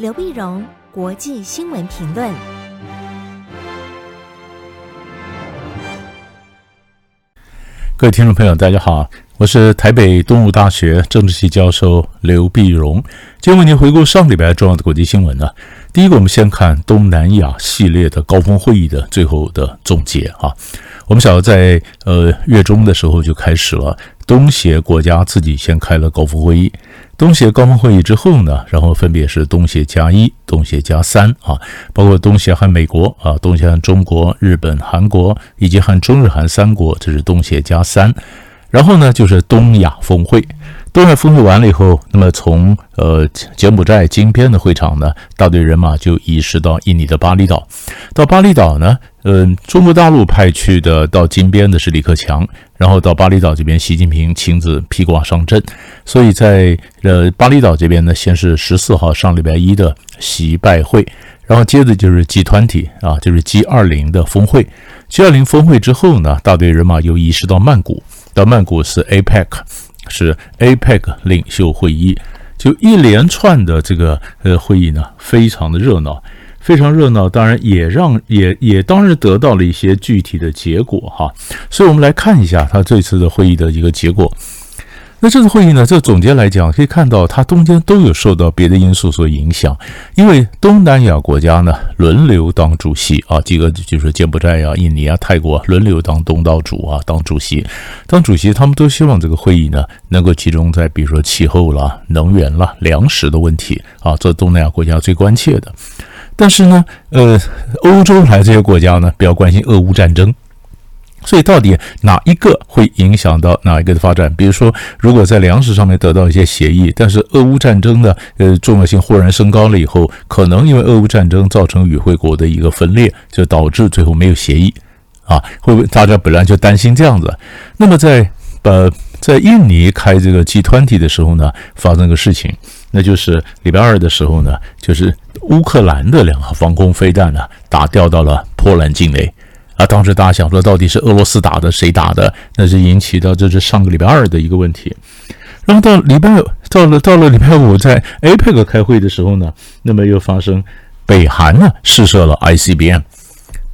刘碧荣，国际新闻评论。各位听众朋友，大家好，我是台北东吴大学政治系教授刘碧荣。今天为您回顾上礼拜重要的国际新闻呢。第一个，我们先看东南亚系列的高峰会议的最后的总结啊。我们晓得在呃月中的时候就开始了，东协国家自己先开了高峰会议。东协高峰会议之后呢，然后分别是东协加一、东协加三啊，包括东协和美国啊，东协和中国、日本、韩国以及和中日韩三国，这是东协加三。然后呢，就是东亚峰会。东亚峰会完了以后，那么从呃柬埔寨金边的会场呢，大队人马就移师到印尼的巴厘岛。到巴厘岛呢，嗯、中国大陆派去的到金边的是李克强，然后到巴厘岛这边，习近平亲自披挂上阵。所以在呃巴厘岛这边呢，先是十四号上礼拜一的习拜会，然后接着就是 G 团体啊，就是 G 二零的峰会。G 二零峰会之后呢，大队人马又移师到曼谷，到曼谷是 APEC。是 APEC 领袖会议，就一连串的这个呃会议呢，非常的热闹，非常热闹，当然也让也也当然得到了一些具体的结果哈，所以我们来看一下他这次的会议的一个结果。那这次会议呢，这总结来讲，可以看到它中间都有受到别的因素所影响，因为东南亚国家呢轮流当主席啊，几个就是柬埔寨呀、啊、印尼啊、泰国轮流当东道主啊，当主席，当主席，他们都希望这个会议呢能够集中在比如说气候啦、能源啦、粮食的问题啊，这东南亚国家最关切的。但是呢，呃，欧洲来这些国家呢比较关心俄乌战争。所以，到底哪一个会影响到哪一个的发展？比如说，如果在粮食上面得到一些协议，但是俄乌战争的呃重要性忽然升高了以后，可能因为俄乌战争造成与会国的一个分裂，就导致最后没有协议啊？会不会大家本来就担心这样子？那么在呃在印尼开这个 G20 的时候呢，发生个事情，那就是礼拜二的时候呢，就是乌克兰的两个防空飞弹呢打掉到了波兰境内。啊，当时大家想说，到底是俄罗斯打的，谁打的？那是引起到这是上个礼拜二的一个问题。然后到礼拜到了到了礼拜五，在 APEC 开会的时候呢，那么又发生北韩呢试射了 ICBM，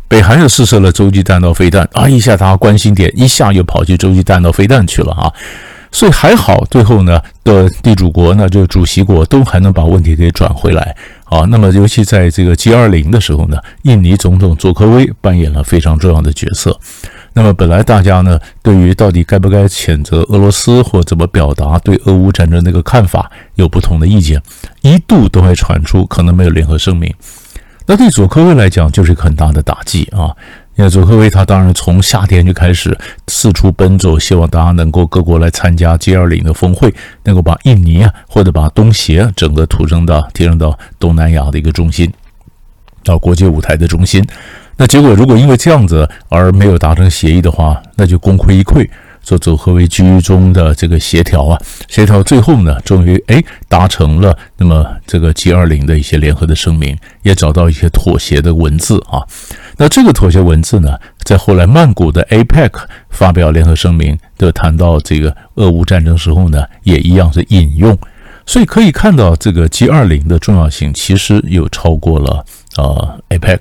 北韩又试射了洲际弹道飞弹啊，一下大家关心点，一下又跑去洲际弹道飞弹去了啊。所以还好，最后呢的地主国呢，就主席国都还能把问题给转回来啊。那么，尤其在这个 G20 的时候呢，印尼总统佐科威扮演了非常重要的角色。那么，本来大家呢对于到底该不该谴责俄罗斯或怎么表达对俄乌战争那个看法有不同的意见，一度都还传出可能没有联合声明。那对佐科威来讲，就是一个很大的打击啊。因为佐科威他当然从夏天就开始四处奔走，希望大家能够各国来参加 G20 的峰会，能够把印尼啊或者把东协整个提升到提升到东南亚的一个中心，到国际舞台的中心。那结果如果因为这样子而没有达成协议的话，那就功亏一篑。做组合为居中的这个协调啊，协调最后呢，终于哎达成了那么这个 G20 的一些联合的声明，也找到一些妥协的文字啊。那这个妥协文字呢，在后来曼谷的 APEC 发表联合声明的谈到这个俄乌战争时候呢，也一样是引用，所以可以看到这个 G20 的重要性其实又超过了呃 APEC。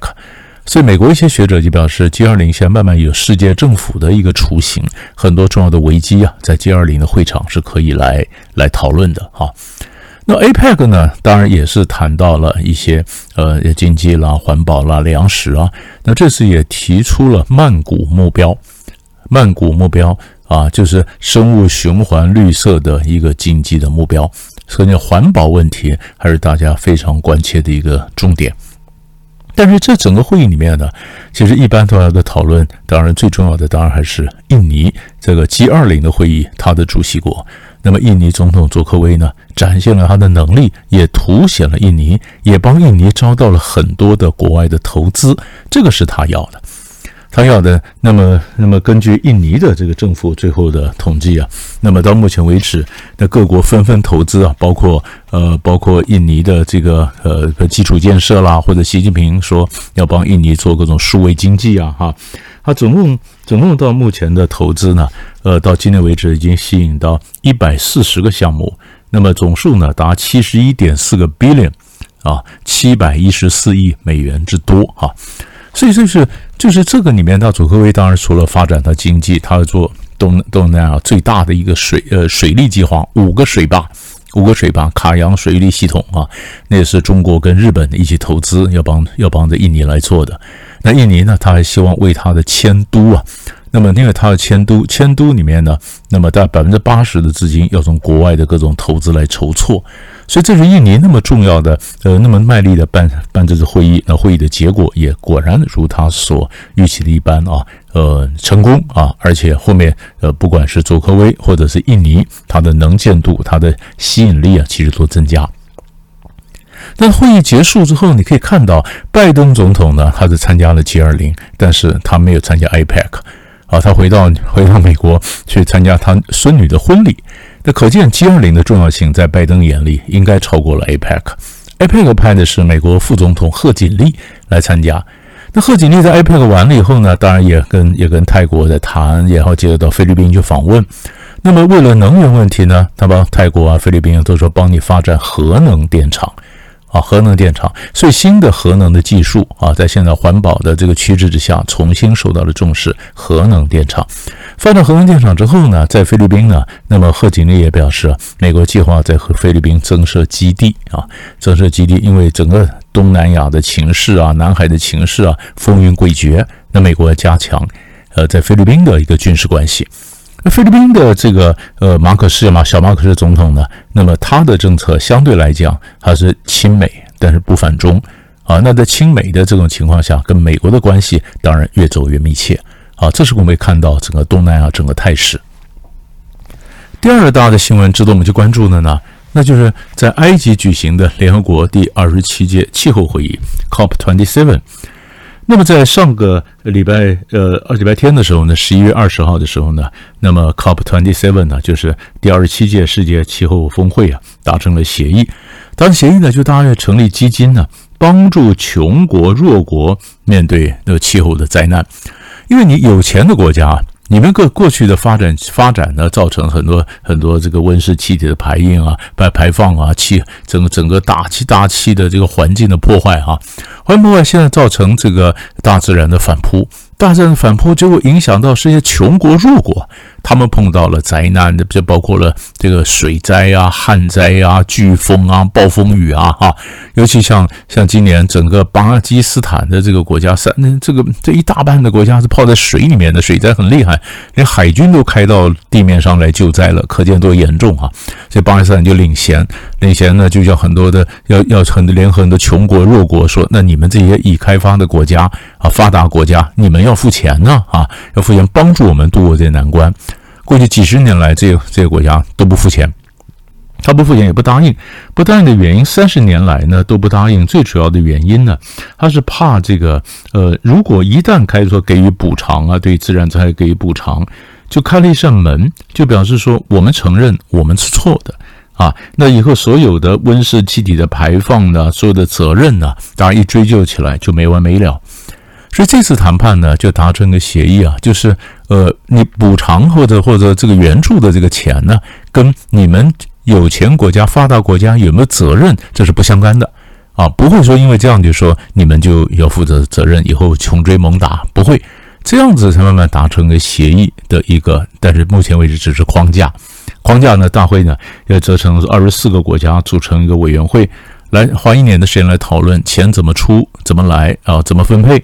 所以，美国一些学者就表示，G20 现在慢慢有世界政府的一个雏形，很多重要的危机啊，在 G20 的会场是可以来来讨论的哈。那 APEC 呢，当然也是谈到了一些呃经济啦、环保啦、粮食啊。那这次也提出了曼谷目标，曼谷目标啊，就是生物循环、绿色的一个经济的目标。所以，环保问题还是大家非常关切的一个重点。但是这整个会议里面呢，其实一般都要的讨论，当然最重要的当然还是印尼这个 G20 的会议，它的主席国。那么印尼总统佐科威呢，展现了他的能力，也凸显了印尼，也帮印尼招到了很多的国外的投资，这个是他要的。他要的，那么，那么根据印尼的这个政府最后的统计啊，那么到目前为止，那各国纷纷投资啊，包括呃，包括印尼的这个呃基础建设啦，或者习近平说要帮印尼做各种数位经济啊，哈，他总共总共到目前的投资呢，呃，到今天为止已经吸引到一百四十个项目，那么总数呢达七十一点四个 billion。啊，七百一十四亿美元之多啊。所以这是就是这个里面，到佐科威当然除了发展它经济，它要做东东南亚最大的一个水呃水利计划，五个水坝，五个水坝卡扬水利系统啊，那也是中国跟日本一起投资要帮要帮着印尼来做的。那印尼呢，他还希望为他的迁都啊。那么，因为它的迁都，迁都里面呢，那么大百分之八十的资金要从国外的各种投资来筹措，所以这是印尼那么重要的，呃，那么卖力的办办这次会议，那会议的结果也果然如他所预期的一般啊，呃，成功啊，而且后面呃，不管是佐科威或者是印尼，它的能见度、它的吸引力啊，其实都增加。那会议结束之后，你可以看到拜登总统呢，他是参加了 G20，但是他没有参加 APEC。啊，他回到回到美国去参加他孙女的婚礼，那可见 G20 的重要性在拜登眼里应该超过了 APEC。APEC 派的是美国副总统贺锦丽来参加。那贺锦丽在 APEC 完了以后呢，当然也跟也跟泰国在谈，然后接着到菲律宾去访问。那么为了能源问题呢，他帮泰国啊、菲律宾都说帮你发展核能电厂。啊，核能电厂，所以新的核能的技术啊，在现在环保的这个趋势之下，重新受到了重视。核能电厂发展核能电厂之后呢，在菲律宾呢，那么贺锦丽也表示，美国计划在和菲律宾增设基地啊，增设基地，因为整个东南亚的情势啊，南海的情势啊，风云诡谲，那美国要加强呃，在菲律宾的一个军事关系。菲律宾的这个呃马可仕嘛，小马可仕总统呢，那么他的政策相对来讲还是亲美，但是不反中啊。那在亲美的这种情况下，跟美国的关系当然越走越密切啊。这是我们看到整个东南亚整个态势。第二大的新闻值得我们去关注的呢，那就是在埃及举行的联合国第二十七届气候会议 COP27。那么在上个礼拜，呃，二礼拜天的时候呢，十一月二十号的时候呢，那么 COP twenty seven 呢，就是第二十七届世界气候峰会啊，达成了协议。达成协议呢，就大家要成立基金呢，帮助穷国弱国面对那个气候的灾难，因为你有钱的国家。你们过过去的发展发展呢，造成很多很多这个温室气体的排印啊、排排放啊、气整个整个大气大气的这个环境的破坏啊，环破坏现在造成这个大自然的反扑。大战反扑就会影响到这些穷国弱国，他们碰到了灾难的，就包括了这个水灾啊、旱灾啊、飓风啊、暴风雨啊，哈，尤其像像今年整个巴基斯坦的这个国家，三那这个这一大半的国家是泡在水里面的，水灾很厉害，连海军都开到地面上来救灾了，可见多严重啊！所以巴基斯坦就领衔，领衔呢就叫很多的要要很多联合很多穷国弱国说，那你们这些已开发的国家发达国家，你们。要付钱呢啊！要付钱帮助我们度过这些难关。过去几十年来，这个这个国家都不付钱，他不付钱也不答应。不答应的原因，三十年来呢都不答应。最主要的原因呢，他是怕这个呃，如果一旦开始说给予补偿啊，对自然灾害给予补偿，就开了一扇门，就表示说我们承认我们是错的啊。那以后所有的温室气体的排放呢，所有的责任呢，大家一追究起来就没完没了。所以这次谈判呢，就达成个协议啊，就是呃，你补偿或者或者这个援助的这个钱呢，跟你们有钱国家、发达国家有没有责任，这是不相干的。啊，不会说因为这样就说你们就要负责责任，以后穷追猛打，不会。这样子才慢慢达成个协议的一个，但是目前为止只是框架，框架呢，大会呢要折成二十四个国家组成一个委员会，来花一年的时间来讨论钱怎么出、怎么来啊、怎么分配。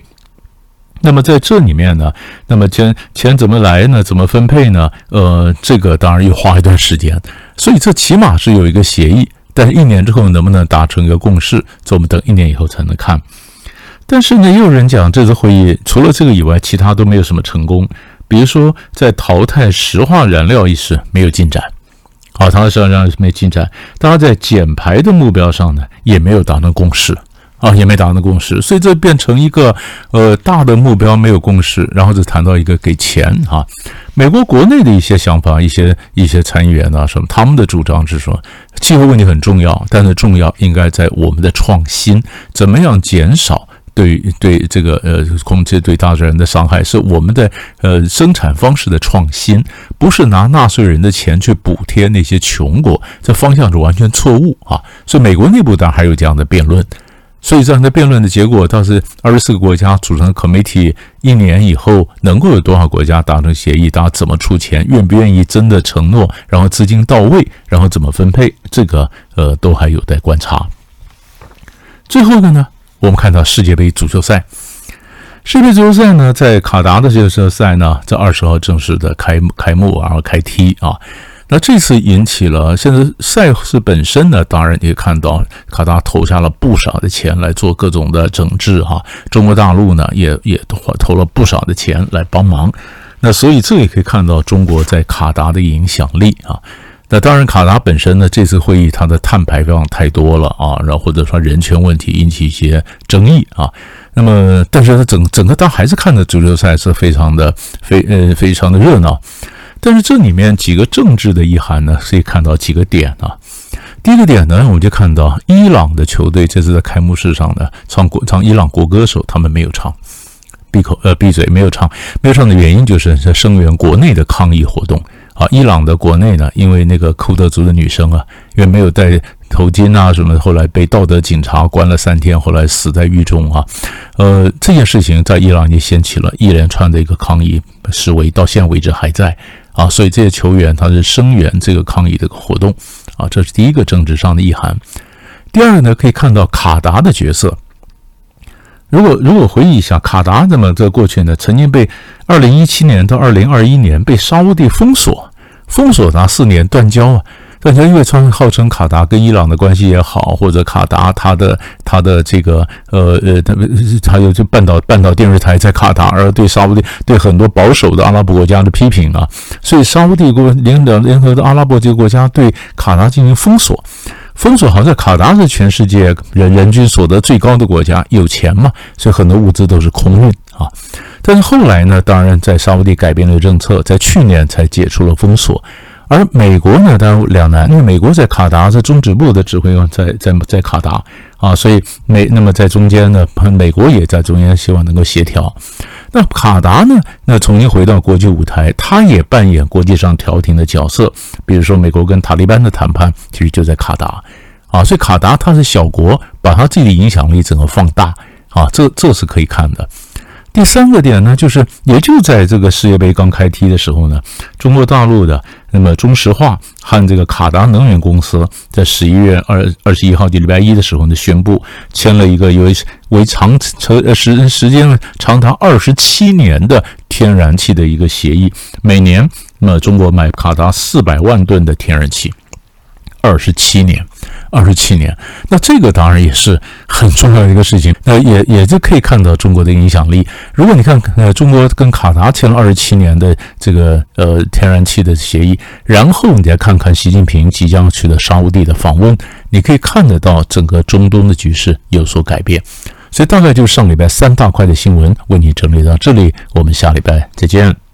那么在这里面呢，那么钱钱怎么来呢？怎么分配呢？呃，这个当然又花一段时间，所以这起码是有一个协议，但是一年之后能不能达成一个共识，这我们等一年以后才能看。但是呢，又有人讲这次会议除了这个以外，其他都没有什么成功，比如说在淘汰石化燃料一事没有进展，好，淘汰石化燃料没进展，大家在减排的目标上呢也没有达成共识。啊，也没达成共识，所以这变成一个呃大的目标没有共识，然后就谈到一个给钱哈。美国国内的一些想法，一些一些参议员啊什么，他们的主张是说，气候问题很重要，但是重要应该在我们的创新，怎么样减少对对这个呃空气对大自然的伤害，是我们的呃生产方式的创新，不是拿纳税人的钱去补贴那些穷国，这方向是完全错误啊！所以美国内部当然还有这样的辩论。所以这样的辩论的结果，倒是二十四个国家组成可媒体一年以后能够有多少国家达成协议，大家怎么出钱，愿不愿意真的承诺，然后资金到位，然后怎么分配，这个呃都还有待观察。最后的呢，我们看到世界杯足球赛，世界杯足球赛呢，在卡达的这个赛呢，在二十号正式的开开幕，然后开踢啊。那这次引起了，现在赛事本身呢，当然你也看到卡达投下了不少的钱来做各种的整治哈。中国大陆呢，也也投了不少的钱来帮忙。那所以这也可以看到中国在卡达的影响力啊。那当然，卡达本身呢，这次会议它的碳排放太多了啊，然后或者说人权问题引起一些争议啊。那么，但是它整整个，它还是看的足球赛是非常的非呃非常的热闹。但是这里面几个政治的意涵呢，可以看到几个点啊。第一个点呢，我们就看到伊朗的球队这次在开幕式上呢，唱国唱伊朗国歌的时候，他们没有唱，闭口呃闭嘴没有唱，没有唱的原因就是在声援国内的抗议活动啊。伊朗的国内呢，因为那个库德族的女生啊，因为没有戴头巾啊什么，后来被道德警察关了三天，后来死在狱中啊。呃，这件事情在伊朗也掀起了一连串的一个抗议示威，到现在为止还在。啊，所以这些球员他是声援这个抗议的活动啊，这是第一个政治上的意涵。第二个呢，可以看到卡达的角色。如果如果回忆一下，卡达那么在过去呢，曾经被二零一七年到二零二一年被沙乌地封锁，封锁达四年断交啊。但是因为他号称卡达跟伊朗的关系也好，或者卡达他的他的这个呃呃，他还有这半岛半岛电视台在卡达，而对沙乌地对很多保守的阿拉伯国家的批评啊，所以沙乌地国联的联合的阿拉伯这个国家对卡达进行封锁，封锁好像卡达是全世界人人均所得最高的国家，有钱嘛，所以很多物资都是空运啊。但是后来呢，当然在沙乌地改变了政策，在去年才解除了封锁。而美国呢，当然两难，因为美国在卡达，在中止部的指挥官在在在卡达啊，所以美那么在中间呢，美国也在中间，希望能够协调。那卡达呢，那重新回到国际舞台，他也扮演国际上调停的角色。比如说，美国跟塔利班的谈判，其实就在卡达啊，所以卡达它是小国，把它自己的影响力整个放大啊，这这是可以看的。第三个点呢，就是也就在这个世界杯刚开踢的时候呢，中国大陆的那么中石化和这个卡达能源公司在十一月二二十一号，就礼拜一的时候呢，宣布签了一个为为长长时时间长达二十七年的天然气的一个协议，每年那么中国买卡达四百万吨的天然气，二十七年。二十七年，那这个当然也是很重要的一个事情。那也也就可以看到中国的影响力。如果你看，呃，中国跟卡达签了二十七年的这个呃天然气的协议，然后你再看看习近平即将去的沙乌地的访问，你可以看得到整个中东的局势有所改变。所以大概就是上礼拜三大块的新闻为你整理到这里，我们下礼拜再见。